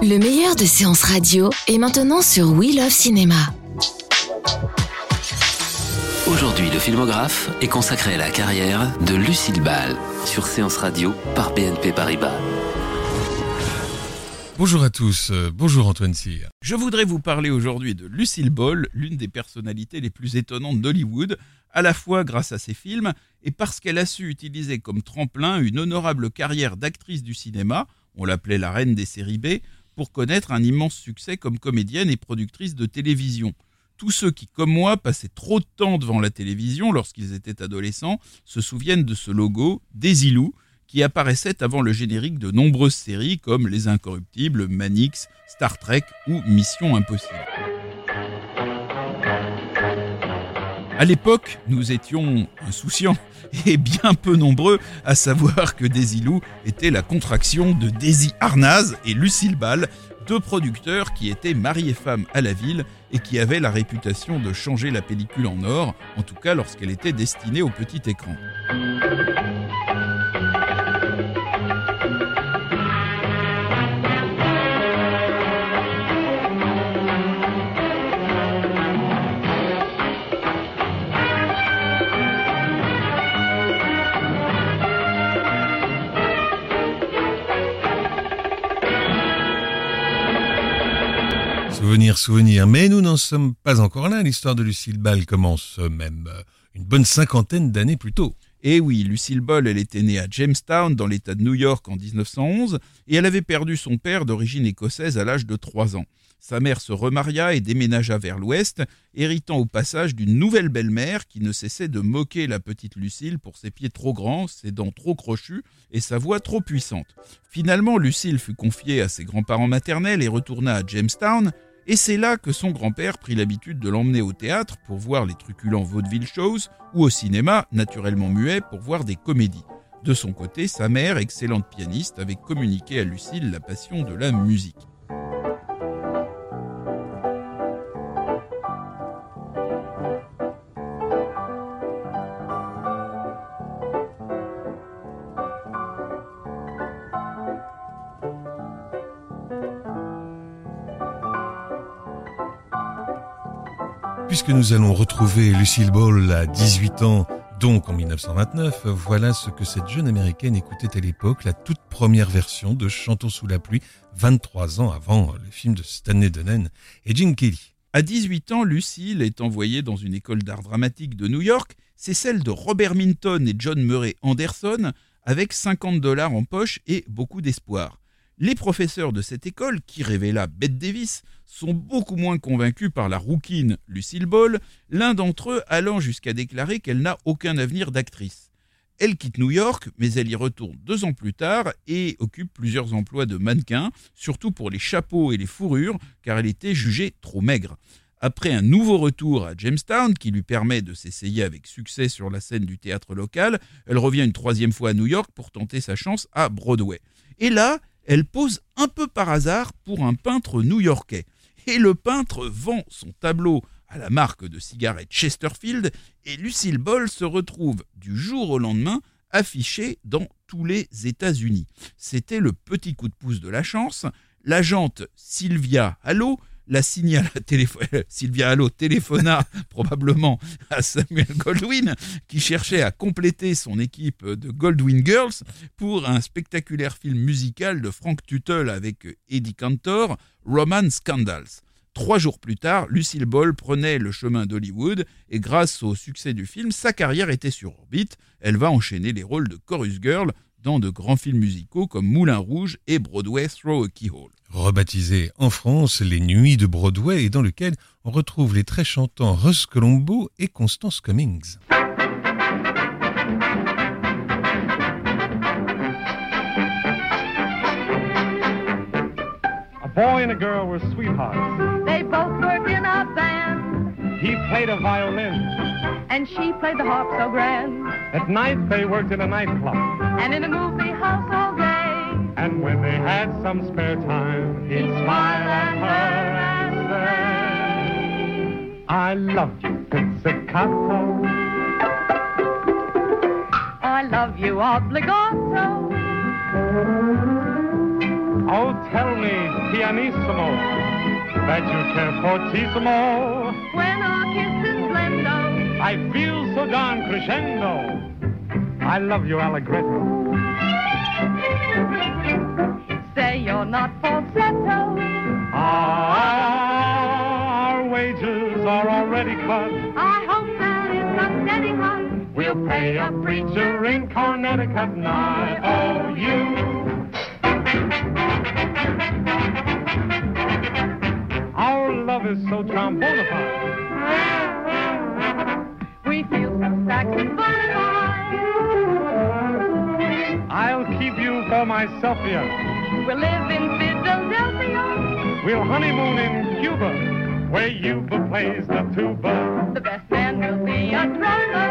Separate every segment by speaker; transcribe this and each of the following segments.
Speaker 1: Le meilleur de séances radio est maintenant sur We Love Cinéma.
Speaker 2: Aujourd'hui, le filmographe est consacré à la carrière de Lucille Ball sur Séance Radio par BNP Paribas.
Speaker 3: Bonjour à tous, euh, bonjour Antoine Cyr.
Speaker 4: Je voudrais vous parler aujourd'hui de Lucille Ball, l'une des personnalités les plus étonnantes d'Hollywood, à la fois grâce à ses films et parce qu'elle a su utiliser comme tremplin une honorable carrière d'actrice du cinéma, on l'appelait la reine des séries B, pour connaître un immense succès comme comédienne et productrice de télévision. Tous ceux qui, comme moi, passaient trop de temps devant la télévision lorsqu'ils étaient adolescents se souviennent de ce logo, Desilou, qui apparaissait avant le générique de nombreuses séries comme Les Incorruptibles, Manix, Star Trek ou Mission Impossible. À l'époque, nous étions insouciants et bien peu nombreux à savoir que Desilou était la contraction de Daisy Arnaz et Lucille Ball, deux producteurs qui étaient mari et femme à la ville et qui avaient la réputation de changer la pellicule en or, en tout cas lorsqu'elle était destinée au petit écran.
Speaker 3: Souvenir, souvenir. Mais nous n'en sommes pas encore là. L'histoire de Lucille Ball commence même euh, une bonne cinquantaine d'années plus tôt.
Speaker 4: Et oui, Lucille Ball, elle était née à Jamestown, dans l'État de New York, en 1911, et elle avait perdu son père d'origine écossaise à l'âge de 3 ans. Sa mère se remaria et déménagea vers l'ouest, héritant au passage d'une nouvelle belle-mère qui ne cessait de moquer la petite Lucille pour ses pieds trop grands, ses dents trop crochues et sa voix trop puissante. Finalement, Lucille fut confiée à ses grands-parents maternels et retourna à Jamestown, et c'est là que son grand-père prit l'habitude de l'emmener au théâtre pour voir les truculents vaudeville shows ou au cinéma, naturellement muet, pour voir des comédies. De son côté, sa mère, excellente pianiste, avait communiqué à Lucille la passion de la musique.
Speaker 3: Puisque nous allons retrouver Lucille Ball à 18 ans, donc en 1929, voilà ce que cette jeune américaine écoutait à l'époque, la toute première version de Chantons sous la pluie, 23 ans avant le film de Stanley Donen et Gene Kelly.
Speaker 4: À 18 ans, Lucille est envoyée dans une école d'art dramatique de New York. C'est celle de Robert Minton et John Murray Anderson, avec 50 dollars en poche et beaucoup d'espoir. Les professeurs de cette école, qui révéla Bette Davis, sont beaucoup moins convaincus par la rouquine Lucille Ball, l'un d'entre eux allant jusqu'à déclarer qu'elle n'a aucun avenir d'actrice. Elle quitte New York, mais elle y retourne deux ans plus tard et occupe plusieurs emplois de mannequin, surtout pour les chapeaux et les fourrures, car elle était jugée trop maigre. Après un nouveau retour à Jamestown, qui lui permet de s'essayer avec succès sur la scène du théâtre local, elle revient une troisième fois à New York pour tenter sa chance à Broadway. Et là, elle pose un peu par hasard pour un peintre new-yorkais. Et le peintre vend son tableau à la marque de cigarettes Chesterfield et Lucille Ball se retrouve du jour au lendemain affichée dans tous les États-Unis. C'était le petit coup de pouce de la chance. L'agente Sylvia Hallo la signale Sylvia Hallo téléphona probablement à Samuel Goldwyn qui cherchait à compléter son équipe de Goldwyn Girls pour un spectaculaire film musical de Frank Tuttle avec Eddie Cantor, Roman Scandals. Trois jours plus tard, Lucille Ball prenait le chemin d'Hollywood et grâce au succès du film, sa carrière était sur orbite. Elle va enchaîner les rôles de chorus girl dans de grands films musicaux comme Moulin Rouge et Broadway Throw a Keyhole.
Speaker 3: Rebaptisé en France Les Nuits de Broadway et dans lequel on retrouve les très chantants Russ Colombo et Constance Cummings.
Speaker 5: A boy and a girl were sweethearts.
Speaker 6: They both worked in a band.
Speaker 5: He played a violin.
Speaker 6: And she played the harp so grand.
Speaker 5: At night they worked in a nightclub.
Speaker 6: And in a movie house all day.
Speaker 5: And when they had some spare time, he'd smile at her and say, I love you, pizzicato.
Speaker 6: I love you, obligato.
Speaker 5: Oh, tell me, pianissimo, that you care fortissimo.
Speaker 6: When our kiss is blendo.
Speaker 5: I feel so darn crescendo. I love you, allegretto.
Speaker 6: Say you're not falsetto.
Speaker 5: Our wages are already cut.
Speaker 6: I hope that it's a steady hunt.
Speaker 5: We'll pay a preacher in Connecticut, not oh you. Our love is so trombonified.
Speaker 6: We feel so saxophonified.
Speaker 5: I'll keep you for myself here.
Speaker 6: We'll live in Philadelphia.
Speaker 5: We'll honeymoon in Cuba, where Yuba plays the tuba.
Speaker 6: The best man will be a drummer.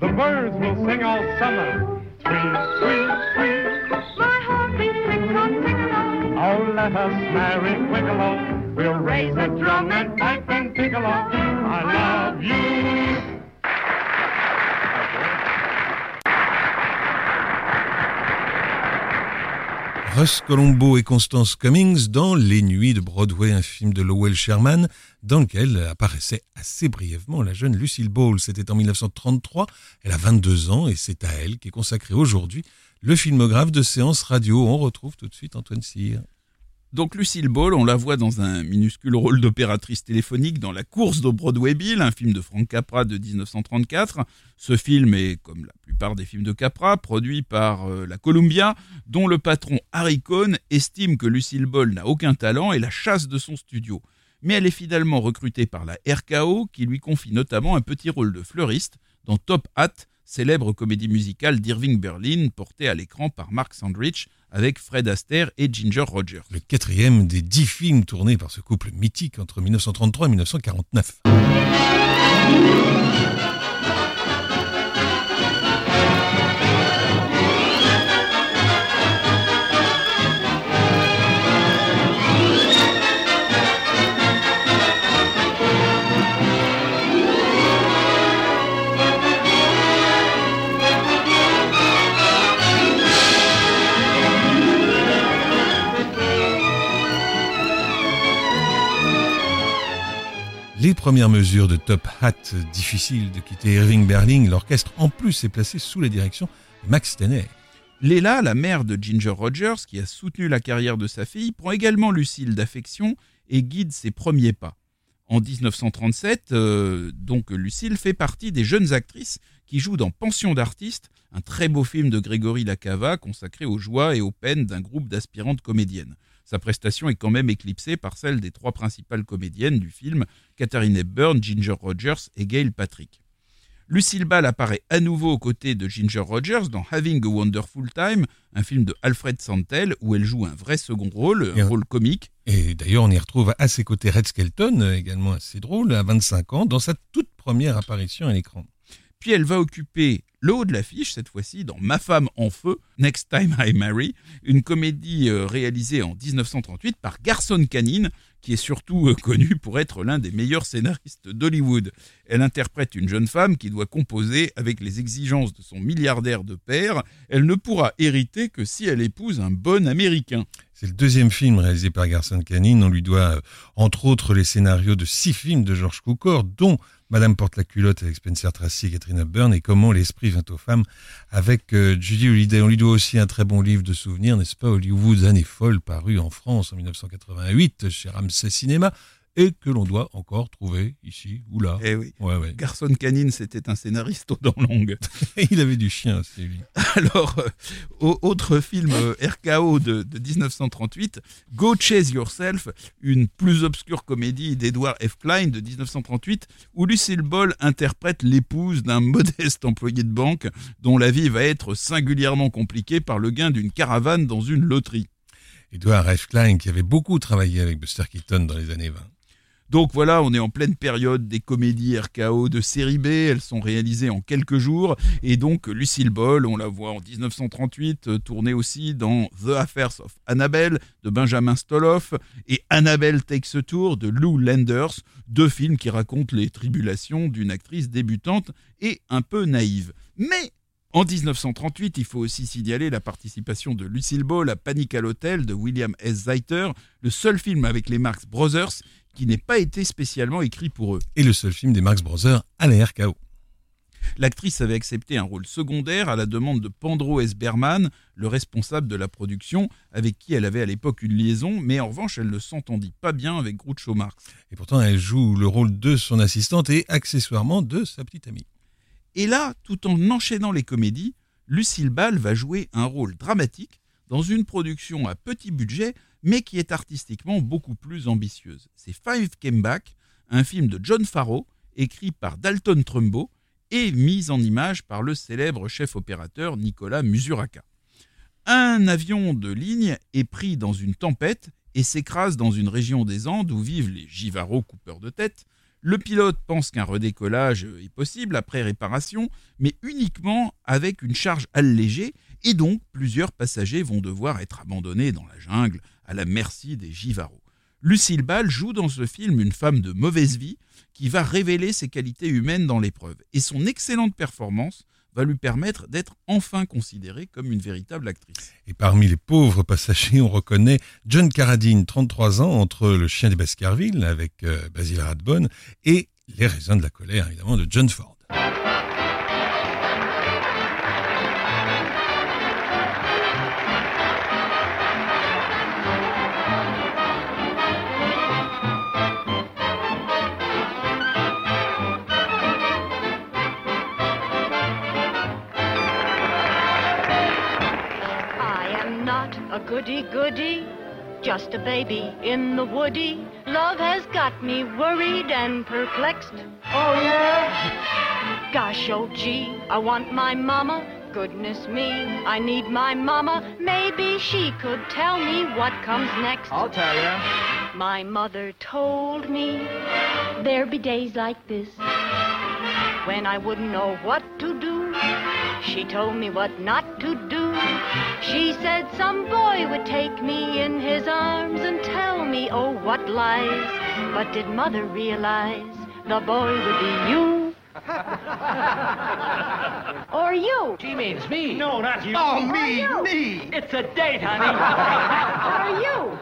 Speaker 5: The birds will sing all summer. Sweet, sweet, sweet.
Speaker 6: My heart beats tick-tock, tick-tock.
Speaker 5: Oh, let us marry Quickalo. We'll raise a drum and pipe and piccolo. I love you.
Speaker 3: Russ Colombo et Constance Cummings dans Les Nuits de Broadway, un film de Lowell Sherman, dans lequel apparaissait assez brièvement la jeune Lucille Ball. C'était en 1933, elle a 22 ans et c'est à elle qu'est consacré aujourd'hui le filmographe de séance radio. On retrouve tout de suite Antoine Cyr.
Speaker 4: Donc Lucille Ball, on la voit dans un minuscule rôle d'opératrice téléphonique dans La course de Broadway Bill, un film de Frank Capra de 1934. Ce film est, comme la plupart des films de Capra, produit par euh, la Columbia, dont le patron Harry Cohn estime que Lucille Ball n'a aucun talent et la chasse de son studio. Mais elle est finalement recrutée par la RKO, qui lui confie notamment un petit rôle de fleuriste dans Top Hat, célèbre comédie musicale d'Irving Berlin, portée à l'écran par Mark Sandrich, avec Fred Astaire et Ginger Rogers.
Speaker 3: Le quatrième des dix films tournés par ce couple mythique entre 1933 et 1949. Les premières mesures de Top Hat, difficile de quitter Irving Berlin, l'orchestre en plus est placé sous la direction de Max Steiner.
Speaker 4: Léla, la mère de Ginger Rogers, qui a soutenu la carrière de sa fille, prend également Lucille d'affection et guide ses premiers pas. En 1937, euh, donc Lucille fait partie des jeunes actrices qui jouent dans Pension d'artistes, un très beau film de Grégory Lacava consacré aux joies et aux peines d'un groupe d'aspirantes comédiennes. Sa prestation est quand même éclipsée par celle des trois principales comédiennes du film, Katharine Hepburn, Ginger Rogers et Gail Patrick. Lucille Ball apparaît à nouveau aux côtés de Ginger Rogers dans Having a Wonderful Time, un film de Alfred Santel où elle joue un vrai second rôle, un rôle comique.
Speaker 3: Et d'ailleurs, on y retrouve à ses côtés Red Skelton, également assez drôle, à 25 ans, dans sa toute première apparition à l'écran.
Speaker 4: Puis elle va occuper le haut de l'affiche, cette fois-ci dans Ma femme en feu, Next Time I Marry, une comédie euh, réalisée en 1938 par Garson Kanin, qui est surtout euh, connu pour être l'un des meilleurs scénaristes d'Hollywood. Elle interprète une jeune femme qui doit composer avec les exigences de son milliardaire de père. Elle ne pourra hériter que si elle épouse un bon Américain.
Speaker 3: C'est le deuxième film réalisé par Garson Kanin. On lui doit, euh, entre autres, les scénarios de six films de George Cukor, dont Madame porte la culotte avec Spencer Tracy et Catherine Hepburn et Comment l'esprit vint aux femmes avec euh, Judy Holliday. On lui doit aussi un très bon livre de souvenirs, n'est-ce pas, Hollywood années folles, paru en France en 1988 chez Ramsey Cinéma et que l'on doit encore trouver ici ou là.
Speaker 4: Eh oui.
Speaker 3: Ouais, ouais.
Speaker 4: Garson Canine, c'était un scénariste aux dents longues.
Speaker 3: Il avait du chien aussi, lui.
Speaker 4: Alors, euh, autre film euh, RKO de, de, 1938, Go Chase Yourself, une plus obscure comédie d'Edward F. Klein de 1938, où Lucille Ball interprète l'épouse d'un modeste employé de banque dont la vie va être singulièrement compliquée par le gain d'une caravane dans une loterie.
Speaker 3: Edward F. Klein qui avait beaucoup travaillé avec Buster Keaton dans les années 20.
Speaker 4: Donc voilà, on est en pleine période des comédies RKO de série B, elles sont réalisées en quelques jours, et donc Lucille Ball, on la voit en 1938, euh, tournée aussi dans The Affairs of Annabelle de Benjamin Stoloff, et Annabelle Takes a Tour de Lou Landers, deux films qui racontent les tribulations d'une actrice débutante et un peu naïve. Mais en 1938, il faut aussi signaler la participation de Lucille Ball à Panic à l'hôtel de William S. Zeiter, le seul film avec les Marx Brothers qui n'ait pas été spécialement écrit pour eux.
Speaker 3: Et le seul film des Marx Brothers à la RKO.
Speaker 4: L'actrice avait accepté un rôle secondaire à la demande de Pandro S. Berman, le responsable de la production, avec qui elle avait à l'époque une liaison, mais en revanche, elle ne s'entendit pas bien avec Groucho Marx.
Speaker 3: Et pourtant, elle joue le rôle de son assistante et accessoirement de sa petite amie.
Speaker 4: Et là, tout en enchaînant les comédies, Lucille Ball va jouer un rôle dramatique dans une production à petit budget mais qui est artistiquement beaucoup plus ambitieuse. C'est Five Came Back, un film de John Farrow, écrit par Dalton Trumbo et mis en image par le célèbre chef opérateur Nicolas Musuraka. Un avion de ligne est pris dans une tempête et s'écrase dans une région des Andes où vivent les Givaro coupeurs de tête. Le pilote pense qu'un redécollage est possible après réparation, mais uniquement avec une charge allégée, et donc plusieurs passagers vont devoir être abandonnés dans la jungle à la merci des Givaro. Lucille Ball joue dans ce film une femme de mauvaise vie qui va révéler ses qualités humaines dans l'épreuve. Et son excellente performance va lui permettre d'être enfin considérée comme une véritable actrice.
Speaker 3: Et parmi les pauvres passagers, on reconnaît John Carradine, 33 ans, entre Le chien des Baskerville avec euh, Basil Rathbone et Les raisins de la colère, évidemment, de John Ford.
Speaker 6: Goody goody, just a baby in the woody. Love has got me worried and perplexed. Oh yeah? Gosh, oh gee, I want my mama. Goodness me, I need my mama. Maybe she could tell me what comes next.
Speaker 7: I'll tell you.
Speaker 6: My mother told me there'd be days like this when I wouldn't know what to do. She told me what not to do. She said some boy would take me in his arms and tell me, oh, what lies. But did mother realize the boy would be you? or you?
Speaker 7: She means me.
Speaker 8: No, not you.
Speaker 7: Oh, me,
Speaker 6: you.
Speaker 7: me.
Speaker 8: It's a date, honey.
Speaker 6: or you?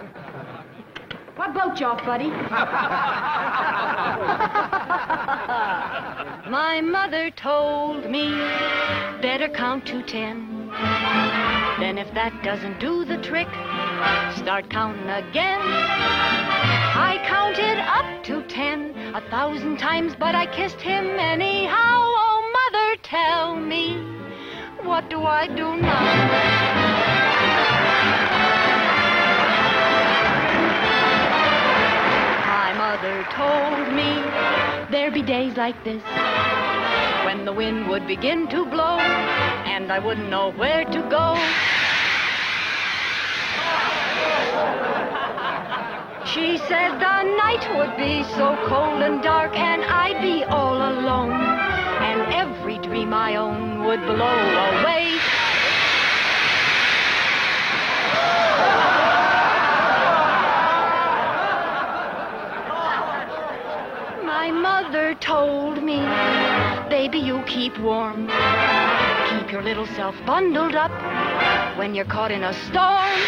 Speaker 6: What boat you off, buddy? My mother told me better count to ten. Then if that doesn't do the trick, start counting again. I counted up to ten a thousand times, but I kissed him anyhow. Oh, mother, tell me, what do I do now? My mother told me there'd be days like this when the wind would begin to blow and I wouldn't know where to go. She said the night would be so cold and dark and I'd be all alone and every dream I own would blow away. My mother told me, baby, you keep warm. Keep your little self bundled up when you're caught in a storm.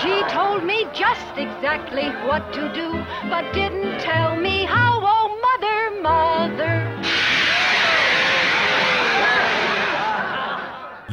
Speaker 6: She told me just exactly what to do, but didn't tell me how.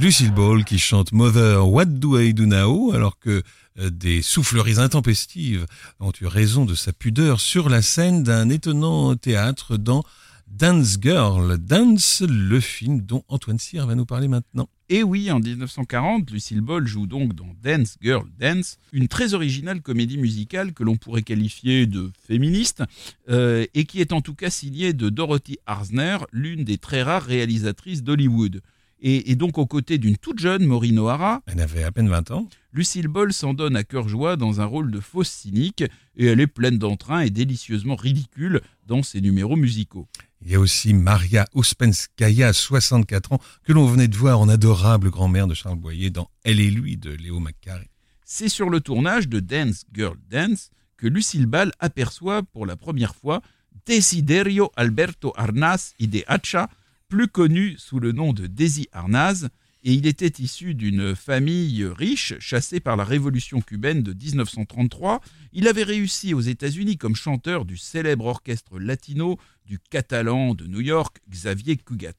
Speaker 3: Lucille Ball qui chante Mother, What Do I Do Now alors que euh, des souffleries intempestives ont eu raison de sa pudeur sur la scène d'un étonnant théâtre dans Dance Girl, Dance, le film dont Antoine Cyr va nous parler maintenant.
Speaker 4: Et oui, en 1940, Lucille Ball joue donc dans Dance Girl Dance, une très originale comédie musicale que l'on pourrait qualifier de féministe, euh, et qui est en tout cas signée de Dorothy Arzner, l'une des très rares réalisatrices d'Hollywood. Et, et donc aux côtés d'une toute jeune Maureen O'Hara,
Speaker 3: Elle avait à peine 20 ans.
Speaker 4: Lucille Ball s'en donne à cœur joie dans un rôle de fausse cynique et elle est pleine d'entrain et délicieusement ridicule dans ses numéros musicaux.
Speaker 3: Il y a aussi Maria Uspenskaya, 64 ans, que l'on venait de voir en adorable grand-mère de Charles Boyer dans Elle et lui de Léo McCarey.
Speaker 4: C'est sur le tournage de Dance Girl Dance que Lucille Ball aperçoit pour la première fois Desiderio Alberto Arnaz Ideacha, plus connu sous le nom de Desi Arnaz, et il était issu d'une famille riche chassée par la révolution cubaine de 1933. Il avait réussi aux États-Unis comme chanteur du célèbre orchestre latino du Catalan de New York, Xavier Cugat.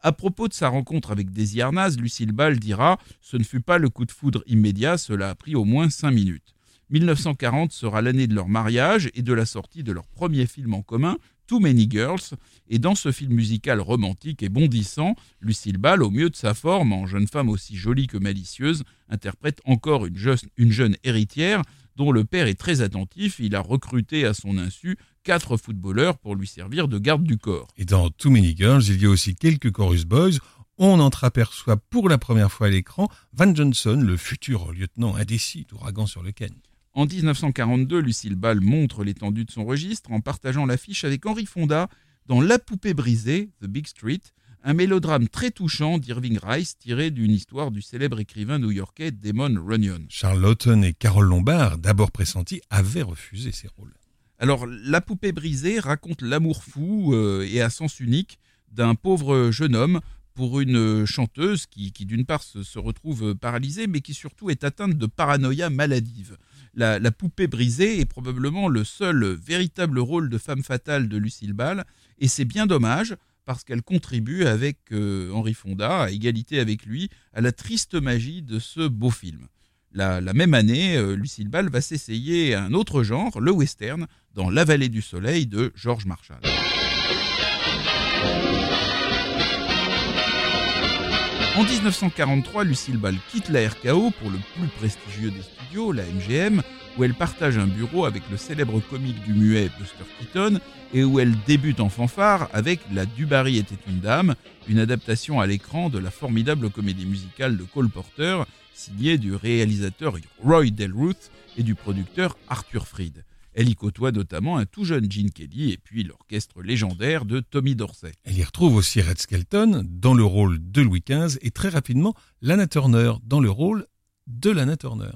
Speaker 4: À propos de sa rencontre avec Desi Arnaz, Lucille Ball dira Ce ne fut pas le coup de foudre immédiat, cela a pris au moins cinq minutes. 1940 sera l'année de leur mariage et de la sortie de leur premier film en commun, Too Many Girls. Et dans ce film musical romantique et bondissant, Lucille Ball, au mieux de sa forme, en jeune femme aussi jolie que malicieuse, interprète encore une jeune, une jeune héritière dont le père est très attentif. Il a recruté à son insu quatre footballeurs pour lui servir de garde du corps.
Speaker 3: Et dans Too Many Girls, il y a aussi quelques chorus boys. On entreaperçoit pour la première fois à l'écran Van Johnson, le futur lieutenant indécis d'ouragan sur le Ken.
Speaker 4: En 1942, Lucille Ball montre l'étendue de son registre en partageant l'affiche avec Henri Fonda dans La poupée brisée, The Big Street, un mélodrame très touchant d'Irving Rice tiré d'une histoire du célèbre écrivain new-yorkais Damon Runyon.
Speaker 3: Charles Lawton et Carole Lombard, d'abord pressentis, avaient refusé ces rôles.
Speaker 4: Alors, La poupée brisée raconte l'amour fou euh, et à sens unique d'un pauvre jeune homme pour une chanteuse qui, qui d'une part, se, se retrouve paralysée, mais qui surtout est atteinte de paranoïa maladive. La, poupée brisée est probablement le seul véritable rôle de femme fatale de Lucille Ball, et c'est bien dommage parce qu'elle contribue avec euh, Henri Fonda, à égalité avec lui, à la triste magie de ce beau film. La, la même année, euh, Lucille Ball va s'essayer à un autre genre, le western, dans La vallée du soleil de George Marshall. En 1943, Lucille Ball quitte la RKO pour le plus prestigieux des studios, la MGM, où elle partage un bureau avec le célèbre comique du muet Buster Keaton et où elle débute en fanfare avec La Dubarry était une dame, une adaptation à l'écran de la formidable comédie musicale de Cole Porter, signée du réalisateur Roy Delruth et du producteur Arthur Freed. Elle y côtoie notamment un tout jeune Gene Kelly et puis l'orchestre légendaire de Tommy Dorsey.
Speaker 3: Elle y retrouve aussi Red Skelton dans le rôle de Louis XV et très rapidement Lana Turner dans le rôle de Lana Turner.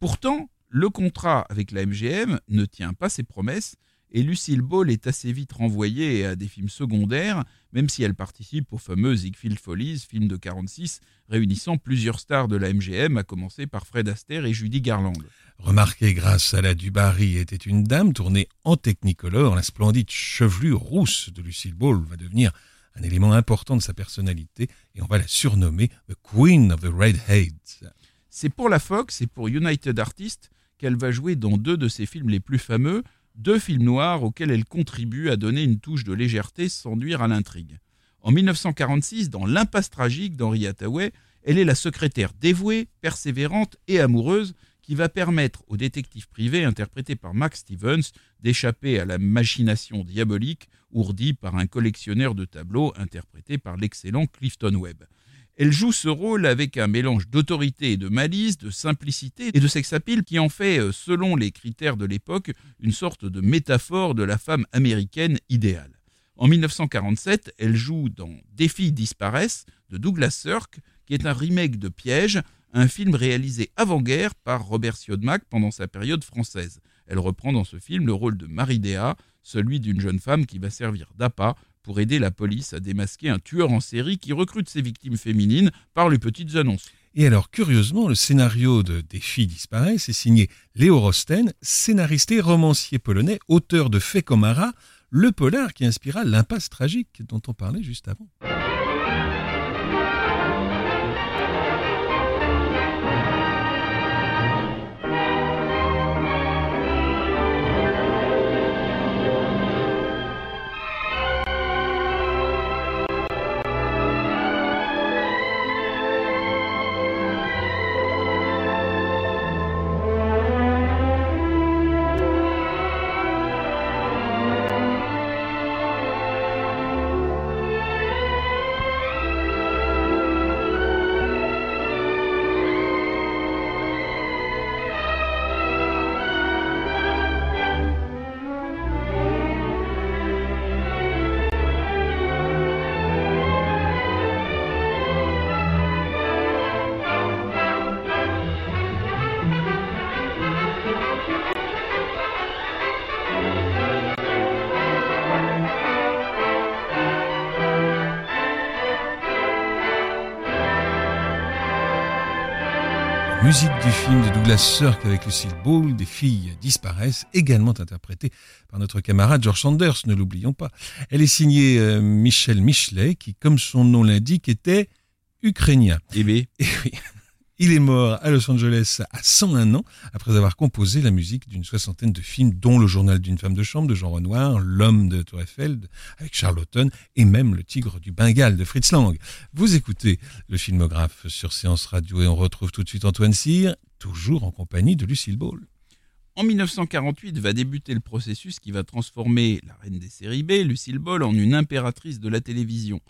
Speaker 4: Pourtant, le contrat avec la MGM ne tient pas ses promesses et Lucille Ball est assez vite renvoyée à des films secondaires, même si elle participe au fameux Ziegfeld Follies, film de 46, réunissant plusieurs stars de la MGM, à commencer par Fred Astaire et Judy Garland.
Speaker 3: Remarquée grâce à la Dubarry était une dame tournée en technicolor, la splendide chevelure rousse de Lucille Ball va devenir un élément important de sa personnalité et on va la surnommer The Queen of the Redheads.
Speaker 4: C'est pour la Fox et pour United Artists qu'elle va jouer dans deux de ses films les plus fameux, deux films noirs auxquels elle contribue à donner une touche de légèreté sans nuire à l'intrigue. En 1946, dans L'impasse tragique d'Henri Hathaway, elle est la secrétaire dévouée, persévérante et amoureuse qui va permettre au détective privé interprété par Max Stevens d'échapper à la machination diabolique ourdie par un collectionneur de tableaux interprété par l'excellent Clifton Webb. Elle joue ce rôle avec un mélange d'autorité et de malice, de simplicité et de sexapile qui en fait, euh, selon les critères de l'époque, une sorte de métaphore de la femme américaine idéale. En 1947, elle joue dans Des filles disparaissent de Douglas Sirk, qui est un remake de Piège, un film réalisé avant-guerre par Robert Siodmak pendant sa période française. Elle reprend dans ce film le rôle de Marie Déa, celui d'une jeune femme qui va servir d'appât pour aider la police à démasquer un tueur en série qui recrute ses victimes féminines par les petites annonces.
Speaker 3: Et alors, curieusement, le scénario de Des filles disparaissent est signé Léo Rosten, scénariste et romancier polonais, auteur de Fait le polar qui inspira l'impasse tragique dont on parlait juste avant. Musique du film de Douglas Sirk avec Lucille Ball, des filles disparaissent, également interprétée par notre camarade George Sanders, ne l'oublions pas. Elle est signée euh, Michel Michelet, qui, comme son nom l'indique, était ukrainien.
Speaker 4: Eh bien.
Speaker 3: Et oui. Il est mort à Los Angeles à 101 ans après avoir composé la musique d'une soixantaine de films, dont Le Journal d'une femme de chambre de Jean Renoir, L'homme de Tour Eiffel avec Charlotton et même Le Tigre du Bengale de Fritz Lang. Vous écoutez le filmographe sur Séance Radio et on retrouve tout de suite Antoine Cyr, toujours en compagnie de Lucille Ball.
Speaker 4: En 1948 va débuter le processus qui va transformer la reine des séries B, Lucille Ball, en une impératrice de la télévision.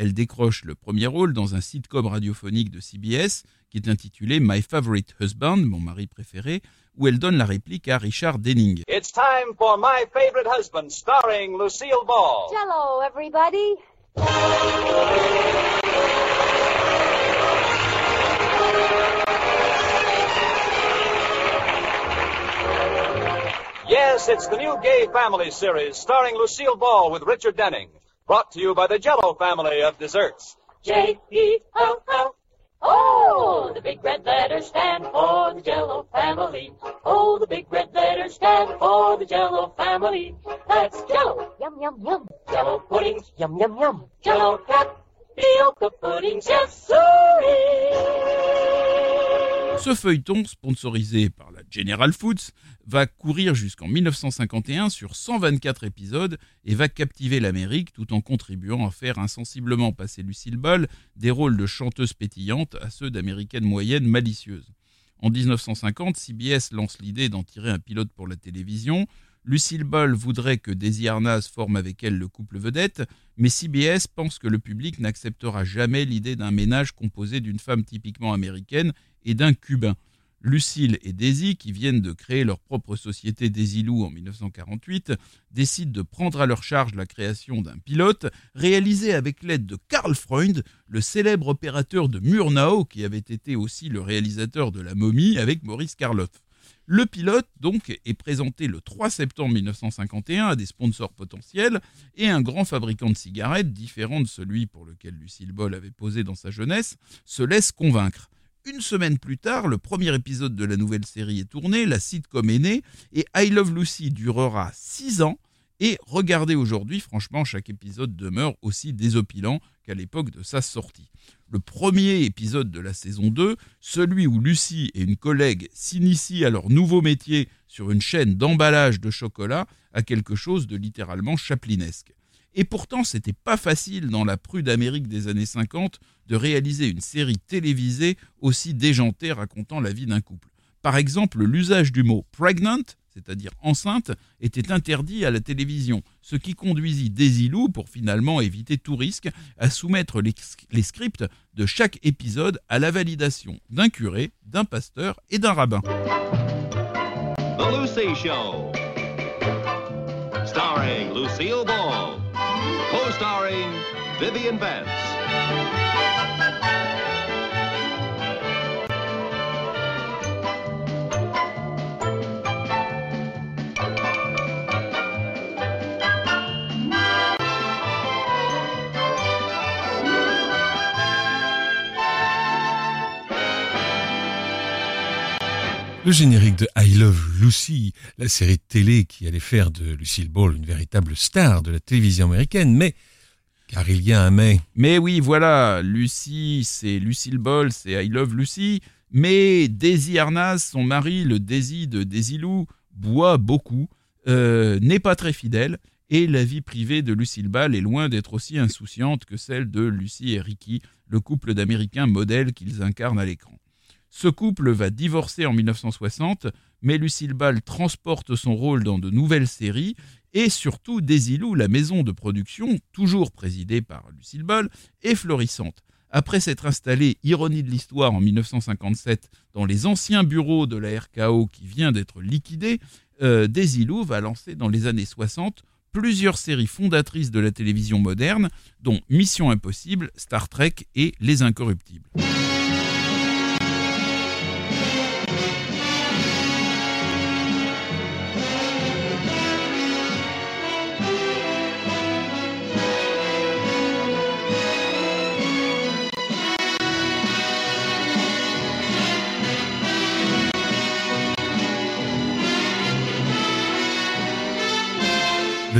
Speaker 4: Elle décroche le premier rôle dans un sitcom radiophonique de CBS qui est intitulé My Favorite Husband, mon mari préféré, où elle donne la réplique à Richard Denning.
Speaker 7: It's time for My Favorite Husband, starring Lucille Ball.
Speaker 8: Hello, everybody.
Speaker 7: Yes, it's the new Gay Family series starring Lucille Ball with Richard Denning. Brought to you by the Jello family of desserts.
Speaker 8: J E L L. Oh, the big red letters stand for the Jello family. Oh, the big red letters stand for the Jello family. That's Jello, yum yum yum. Jello puddings, yum yum yum. Jello tapioca puddings, yes sirree.
Speaker 4: Ce feuilleton, sponsorisé par la General Foods, va courir jusqu'en 1951 sur 124 épisodes et va captiver l'Amérique tout en contribuant à faire insensiblement passer Lucille Ball des rôles de chanteuse pétillante à ceux d'américaine moyenne malicieuse. En 1950, CBS lance l'idée d'en tirer un pilote pour la télévision. Lucille Ball voudrait que Daisy Arnaz forme avec elle le couple vedette, mais CBS pense que le public n'acceptera jamais l'idée d'un ménage composé d'une femme typiquement américaine et d'un Cubain. Lucille et Daisy, qui viennent de créer leur propre société Daisy-Lou en 1948, décident de prendre à leur charge la création d'un pilote réalisé avec l'aide de Karl Freund, le célèbre opérateur de Murnau, qui avait été aussi le réalisateur de La momie avec Maurice Karloff. Le pilote, donc, est présenté le 3 septembre 1951 à des sponsors potentiels et un grand fabricant de cigarettes, différent de celui pour lequel Lucille Ball avait posé dans sa jeunesse, se laisse convaincre. Une semaine plus tard, le premier épisode de la nouvelle série est tourné, la sitcom est née, et I Love Lucy durera 6 ans. Et regardez aujourd'hui, franchement, chaque épisode demeure aussi désopilant qu'à l'époque de sa sortie. Le premier épisode de la saison 2, celui où Lucy et une collègue s'initient à leur nouveau métier sur une chaîne d'emballage de chocolat, a quelque chose de littéralement chaplinesque. Et pourtant, c'était pas facile dans la prude Amérique des années 50 de réaliser une série télévisée aussi déjantée racontant la vie d'un couple. Par exemple, l'usage du mot pregnant, c'est-à-dire enceinte, était interdit à la télévision, ce qui conduisit Desilou, pour finalement éviter tout risque, à soumettre les, scripts de chaque épisode à la validation d'un curé, d'un pasteur et d'un rabbin.
Speaker 9: Co-starring Vivian Vance.
Speaker 3: Le générique de I Love Lucy, la série de télé qui allait faire de Lucille Ball une véritable star de la télévision américaine, mais car il y a un mais.
Speaker 4: Mais oui, voilà, Lucy, c'est Lucille Ball, c'est I Love Lucy, mais Daisy Arnaz, son mari, le Daisy de Daisy Lou, boit beaucoup, euh, n'est pas très fidèle, et la vie privée de Lucille Ball est loin d'être aussi insouciante que celle de Lucy et Ricky, le couple d'Américains modèles qu'ils incarnent à l'écran. Ce couple va divorcer en 1960, mais Lucille Ball transporte son rôle dans de nouvelles séries et surtout Desilou, la maison de production, toujours présidée par Lucille Ball, est florissante. Après s'être installée, ironie de l'histoire, en 1957 dans les anciens bureaux de la RKO qui vient d'être liquidé, euh, Desilou va lancer dans les années 60 plusieurs séries fondatrices de la télévision moderne, dont Mission Impossible, Star Trek et Les Incorruptibles.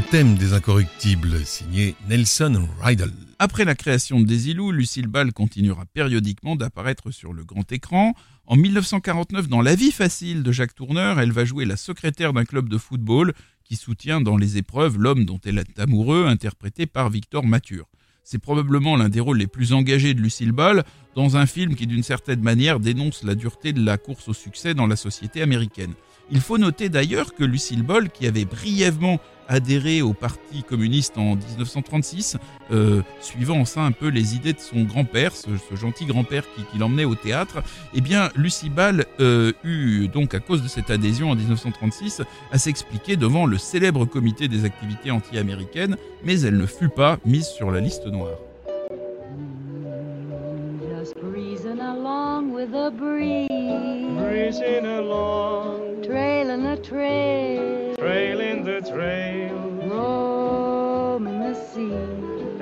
Speaker 3: Thème des incorruptibles, signé Nelson Riddle.
Speaker 4: Après la création de Desilou, Lucille Ball continuera périodiquement d'apparaître sur le grand écran. En 1949, dans La vie facile de Jacques Tourneur, elle va jouer la secrétaire d'un club de football qui soutient dans les épreuves l'homme dont elle est amoureux, interprété par Victor Mature. C'est probablement l'un des rôles les plus engagés de Lucille Ball dans un film qui d'une certaine manière dénonce la dureté de la course au succès dans la société américaine. Il faut noter d'ailleurs que Lucille Ball, qui avait brièvement adhéré au Parti communiste en 1936, euh, suivant ça un peu les idées de son grand-père, ce, gentil grand-père qui, l'emmenait au théâtre, eh bien Lucille Ball euh, eut donc à cause de cette adhésion en 1936 à s'expliquer devant le célèbre comité des activités anti-américaines, mais elle ne fut pas mise sur la liste noire.
Speaker 10: Trailing the trail, trailing the trail, roaming the sea,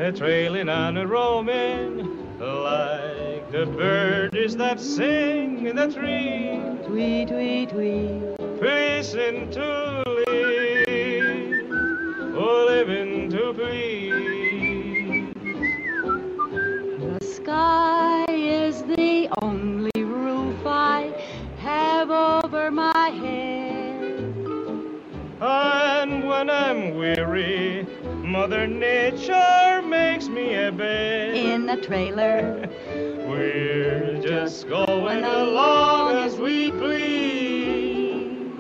Speaker 10: a trailing and a roaming. Like the birds that sing in the tree. Tweet, tweet, tweet, listen to live, oh, living to please. The sky Weary, Mother Nature makes me a bed. In the trailer. We're just going along as we please.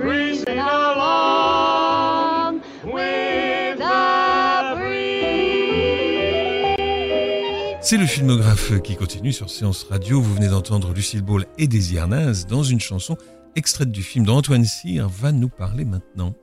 Speaker 10: Breezing along with the breeze.
Speaker 3: C'est le filmographe qui continue sur Séance Radio. Vous venez d'entendre Lucille Ball et Désir Arnaz dans une chanson extraite du film dont Antoine Cyr va nous parler maintenant.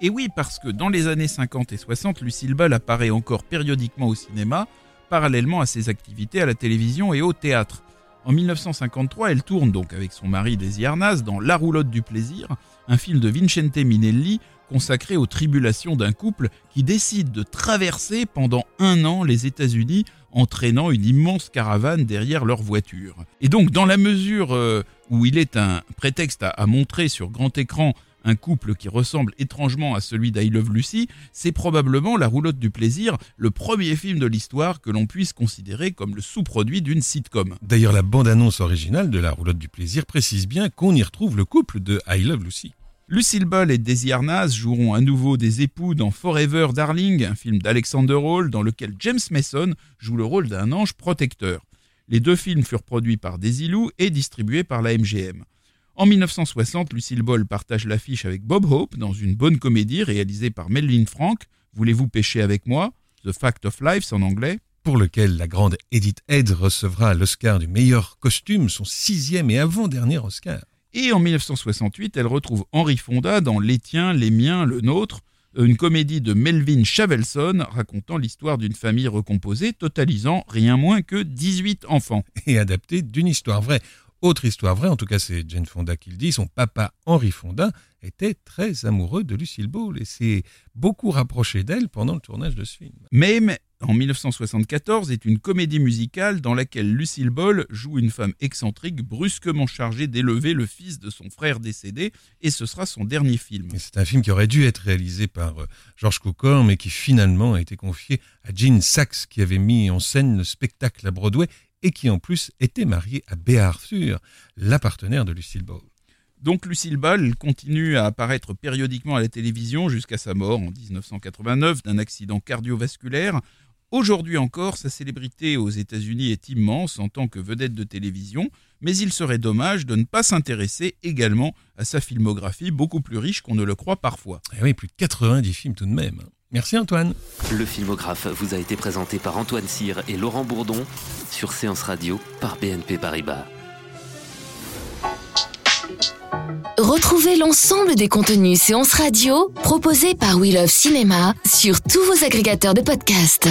Speaker 4: Et oui, parce que dans les années 50 et 60, Lucille Ball apparaît encore périodiquement au cinéma, parallèlement à ses activités à la télévision et au théâtre. En 1953, elle tourne donc avec son mari Desi Arnaz dans La roulotte du plaisir, un film de Vincente Minelli consacré aux tribulations d'un couple qui décide de traverser pendant un an les États-Unis entraînant une immense caravane derrière leur voiture. Et donc, dans la mesure euh, où il est un prétexte à, montrer sur grand écran un couple qui ressemble étrangement à celui d'I Love Lucy, c'est probablement La roulotte du plaisir, le premier film de l'histoire que l'on puisse considérer comme le sous-produit d'une sitcom.
Speaker 3: D'ailleurs, la bande-annonce originale de La roulotte du plaisir précise bien qu'on y retrouve le couple de I Love Lucy.
Speaker 4: Lucille Ball et Daisy Arnaz joueront à nouveau des époux dans Forever Darling, un film d'Alexander Hall dans lequel James Mason joue le rôle d'un ange protecteur. Les deux films furent produits par Desilu et distribués par la MGM. En 1960, Lucille Ball partage l'affiche avec Bob Hope dans une bonne comédie réalisée par Melvin Frank, Voulez-vous pêcher avec moi? The Fact of Life en anglais
Speaker 3: pour lequel la grande Edith Head recevra l'Oscar du meilleur costume, son sixième et avant-dernier Oscar.
Speaker 4: Et en 1968, elle retrouve Henri Fonda dans Les tiens, les miens, le nôtre, une comédie de Melvin Chavelson racontant l'histoire d'une famille recomposée totalisant rien moins que 18 enfants.
Speaker 3: Et adaptée d'une histoire vraie. Autre histoire vraie, en tout cas c'est Jane Fonda qui le dit, son papa Henri Fonda était très amoureux de Lucille Ball et s'est beaucoup rapproché d'elle pendant le tournage de ce film.
Speaker 4: Même en 1974 est une comédie musicale dans laquelle Lucille Ball joue une femme excentrique brusquement chargée d'élever le fils de son frère décédé et ce sera son dernier film.
Speaker 3: C'est un film qui aurait dû être réalisé par euh, George Cukor mais qui finalement a été confié à Gene Sachs qui avait mis en scène le spectacle à Broadway et qui en plus était marié à Bea Arthur, la partenaire de Lucille Ball.
Speaker 4: Donc Lucille Ball continue à apparaître périodiquement à la télévision jusqu'à sa mort en 1989 d'un accident cardiovasculaire. Aujourd'hui encore, sa célébrité aux États-Unis est immense en tant que vedette de télévision, mais il serait dommage de ne pas s'intéresser également à sa filmographie beaucoup plus riche qu'on ne le croit parfois.
Speaker 3: Eh oui, plus de 90 films tout de même. Merci Antoine.
Speaker 2: Le filmographe vous a été présenté par Antoine Cyr et Laurent Bourdon sur Séance Radio par BNP Paribas.
Speaker 1: Retrouvez l'ensemble des contenus Séance Radio proposés par We Love Cinéma sur tous vos agrégateurs de podcasts.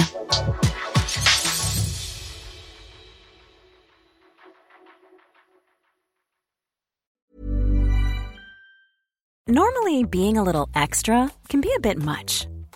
Speaker 11: Normally, being a little extra can be a bit much,